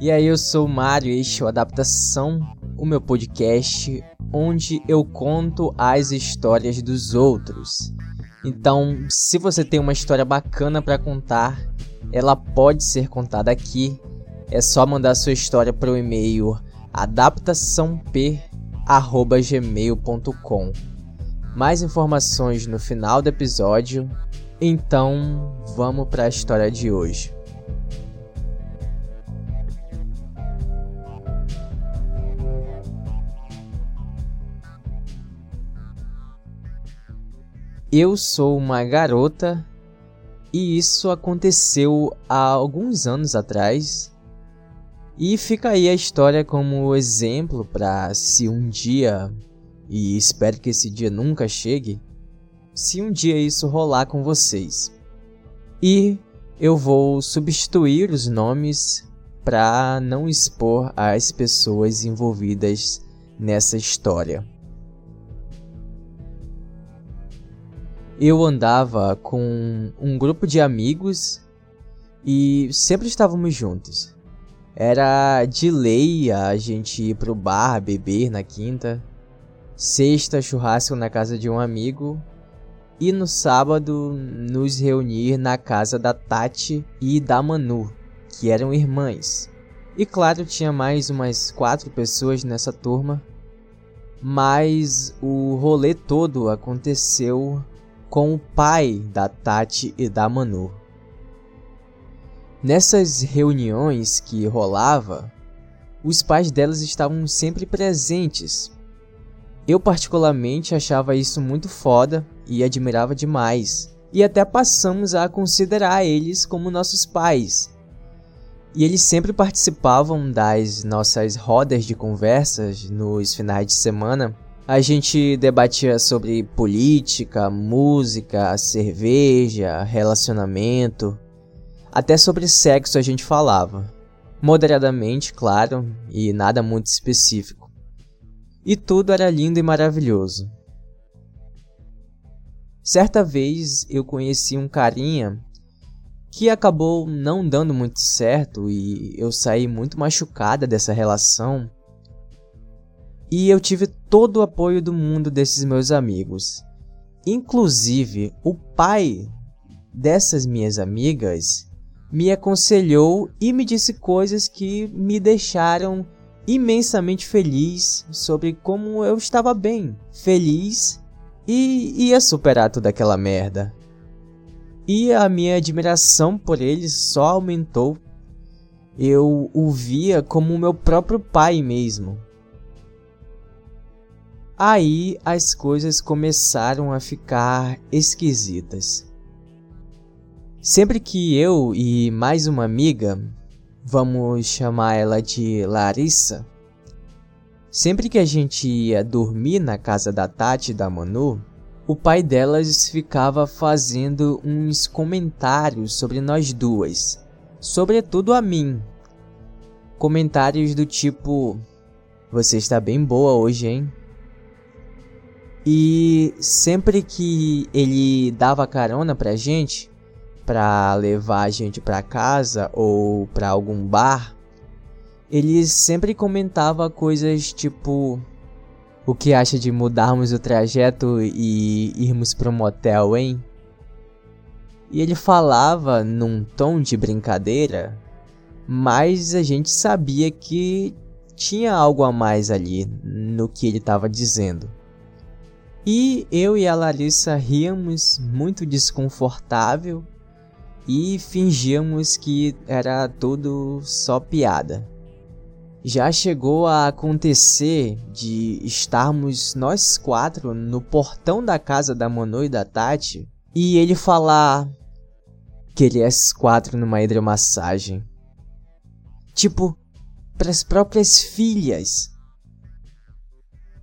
E aí, eu sou o Mário e este é o Adaptação, o meu podcast onde eu conto as histórias dos outros. Então, se você tem uma história bacana para contar, ela pode ser contada aqui. É só mandar sua história para o e-mail adaptaçãop@gmail.com. Mais informações no final do episódio. Então, vamos para a história de hoje. Eu sou uma garota e isso aconteceu há alguns anos atrás. E fica aí a história como exemplo para se um dia, e espero que esse dia nunca chegue, se um dia isso rolar com vocês. E eu vou substituir os nomes para não expor as pessoas envolvidas nessa história. Eu andava com um grupo de amigos e sempre estávamos juntos. Era de lei a gente ir pro bar beber na quinta, sexta churrasco na casa de um amigo e no sábado nos reunir na casa da Tati e da Manu, que eram irmãs. E claro, tinha mais umas quatro pessoas nessa turma, mas o rolê todo aconteceu com o pai da Tati e da Manu. Nessas reuniões que rolava, os pais delas estavam sempre presentes. Eu particularmente achava isso muito foda e admirava demais, e até passamos a considerar eles como nossos pais. E eles sempre participavam das nossas rodas de conversas nos finais de semana a gente debatia sobre política, música, cerveja, relacionamento. Até sobre sexo a gente falava. Moderadamente, claro, e nada muito específico. E tudo era lindo e maravilhoso. Certa vez eu conheci um carinha que acabou não dando muito certo e eu saí muito machucada dessa relação e eu tive todo o apoio do mundo desses meus amigos. Inclusive, o pai dessas minhas amigas me aconselhou e me disse coisas que me deixaram imensamente feliz sobre como eu estava bem, feliz e ia superar toda aquela merda. E a minha admiração por ele só aumentou. Eu o via como meu próprio pai mesmo. Aí as coisas começaram a ficar esquisitas. Sempre que eu e mais uma amiga, vamos chamar ela de Larissa, sempre que a gente ia dormir na casa da Tati e da Manu, o pai delas ficava fazendo uns comentários sobre nós duas, sobretudo a mim. Comentários do tipo: Você está bem boa hoje, hein? E sempre que ele dava carona pra gente, pra levar a gente pra casa ou pra algum bar, ele sempre comentava coisas tipo: O que acha de mudarmos o trajeto e irmos pro motel, hein? E ele falava num tom de brincadeira, mas a gente sabia que tinha algo a mais ali no que ele estava dizendo. E eu e a Larissa ríamos muito desconfortável e fingíamos que era tudo só piada. Já chegou a acontecer de estarmos nós quatro no portão da casa da Manu e da Tati e ele falar que ele é quatro numa hidromassagem. Tipo, para as próprias filhas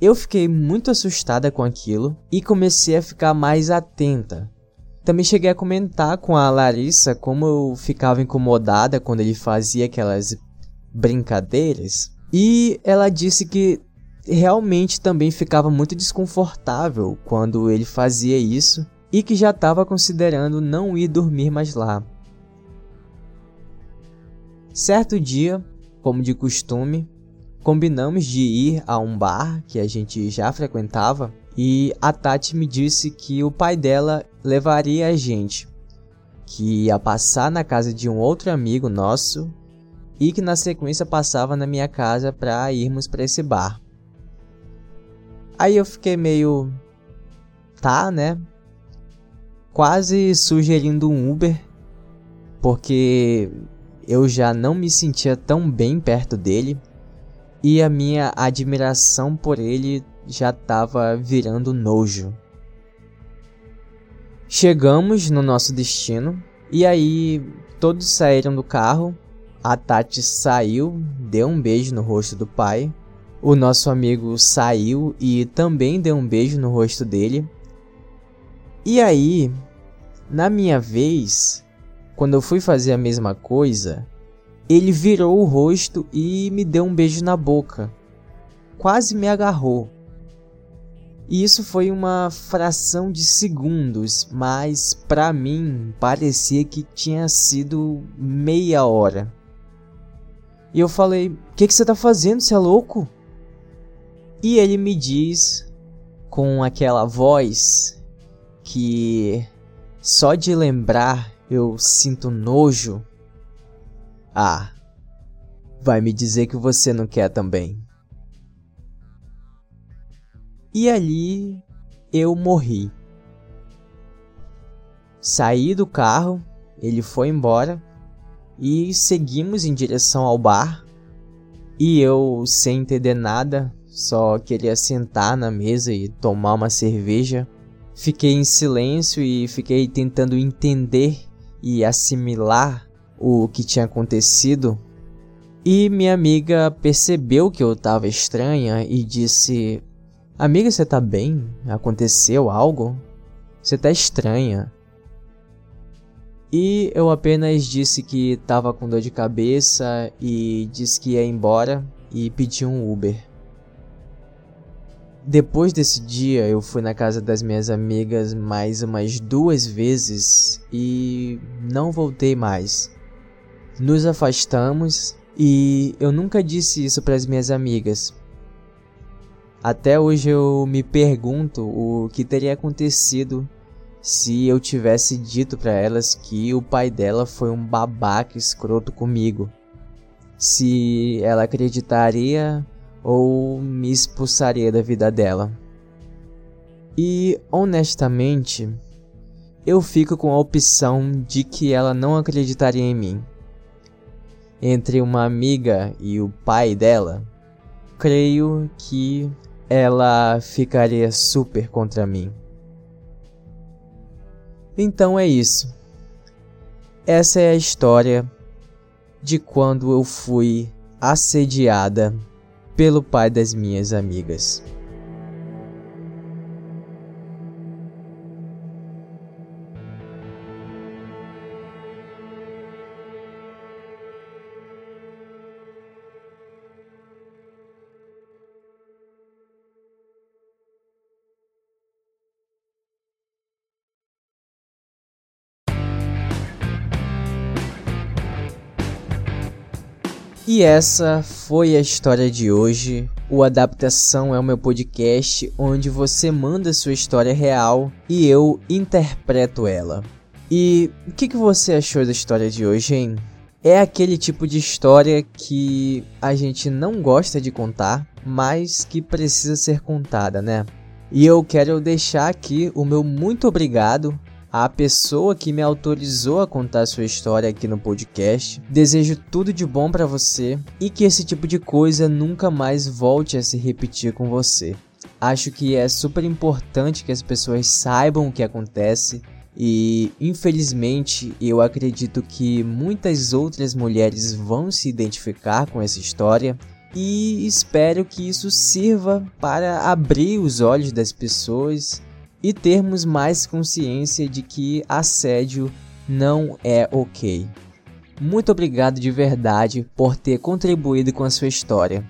eu fiquei muito assustada com aquilo e comecei a ficar mais atenta. Também cheguei a comentar com a Larissa como eu ficava incomodada quando ele fazia aquelas brincadeiras. E ela disse que realmente também ficava muito desconfortável quando ele fazia isso e que já estava considerando não ir dormir mais lá. Certo dia, como de costume, combinamos de ir a um bar que a gente já frequentava e a Tati me disse que o pai dela levaria a gente, que ia passar na casa de um outro amigo nosso e que na sequência passava na minha casa para irmos para esse bar. Aí eu fiquei meio tá, né? Quase sugerindo um Uber, porque eu já não me sentia tão bem perto dele e a minha admiração por ele já estava virando nojo. Chegamos no nosso destino e aí todos saíram do carro. A Tati saiu, deu um beijo no rosto do pai. O nosso amigo saiu e também deu um beijo no rosto dele. E aí, na minha vez, quando eu fui fazer a mesma coisa, ele virou o rosto e me deu um beijo na boca. Quase me agarrou. E isso foi uma fração de segundos, mas para mim parecia que tinha sido meia hora. E eu falei: "O que, que você tá fazendo? Você é louco?" E ele me diz com aquela voz que só de lembrar eu sinto nojo. Ah, vai me dizer que você não quer também. E ali eu morri. Saí do carro, ele foi embora e seguimos em direção ao bar. E eu, sem entender nada, só queria sentar na mesa e tomar uma cerveja. Fiquei em silêncio e fiquei tentando entender e assimilar o que tinha acontecido. E minha amiga percebeu que eu estava estranha e disse: Amiga, você tá bem? Aconteceu algo? Você tá estranha. E eu apenas disse que tava com dor de cabeça e disse que ia embora e pedi um Uber. Depois desse dia, eu fui na casa das minhas amigas mais umas duas vezes e não voltei mais. Nos afastamos e eu nunca disse isso para as minhas amigas, até hoje eu me pergunto o que teria acontecido se eu tivesse dito para elas que o pai dela foi um babaca escroto comigo. Se ela acreditaria ou me expulsaria da vida dela. E honestamente, eu fico com a opção de que ela não acreditaria em mim. Entre uma amiga e o pai dela, creio que ela ficaria super contra mim. Então é isso. Essa é a história de quando eu fui assediada pelo pai das minhas amigas. E essa foi a história de hoje. O Adaptação é o meu podcast onde você manda sua história real e eu interpreto ela. E o que, que você achou da história de hoje, hein? É aquele tipo de história que a gente não gosta de contar, mas que precisa ser contada, né? E eu quero deixar aqui o meu muito obrigado a pessoa que me autorizou a contar sua história aqui no podcast. Desejo tudo de bom para você e que esse tipo de coisa nunca mais volte a se repetir com você. Acho que é super importante que as pessoas saibam o que acontece e infelizmente eu acredito que muitas outras mulheres vão se identificar com essa história e espero que isso sirva para abrir os olhos das pessoas e termos mais consciência de que assédio não é ok. Muito obrigado de verdade por ter contribuído com a sua história.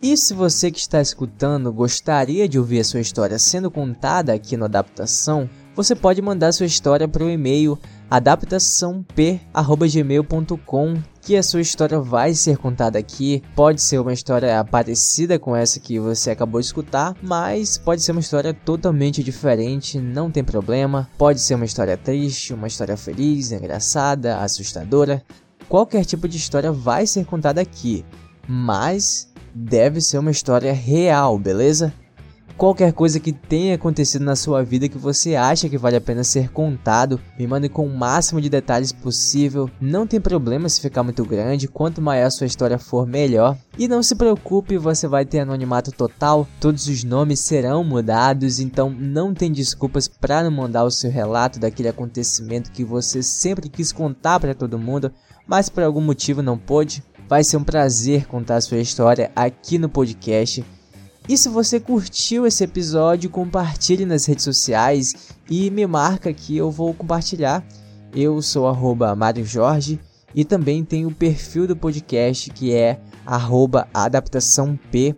E se você que está escutando gostaria de ouvir a sua história sendo contada aqui no Adaptação, você pode mandar sua história para o e-mail adaptaçãop@gmail.com que a sua história vai ser contada aqui. Pode ser uma história parecida com essa que você acabou de escutar, mas pode ser uma história totalmente diferente, não tem problema. Pode ser uma história triste, uma história feliz, engraçada, assustadora. Qualquer tipo de história vai ser contada aqui, mas deve ser uma história real, beleza? Qualquer coisa que tenha acontecido na sua vida que você acha que vale a pena ser contado, me mande com o máximo de detalhes possível. Não tem problema se ficar muito grande, quanto maior a sua história for, melhor. E não se preocupe, você vai ter anonimato total, todos os nomes serão mudados, então não tem desculpas para não mandar o seu relato daquele acontecimento que você sempre quis contar para todo mundo, mas por algum motivo não pôde. Vai ser um prazer contar a sua história aqui no podcast. E se você curtiu esse episódio, compartilhe nas redes sociais e me marca que eu vou compartilhar. Eu sou arroba Mário Jorge e também tem o perfil do podcast que é arroba adaptação P.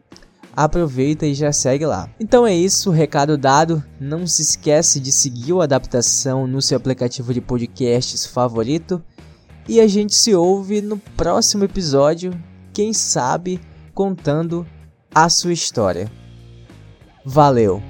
Aproveita e já segue lá. Então é isso, recado dado. Não se esquece de seguir o Adaptação no seu aplicativo de podcasts favorito. E a gente se ouve no próximo episódio, quem sabe contando a sua história. Valeu!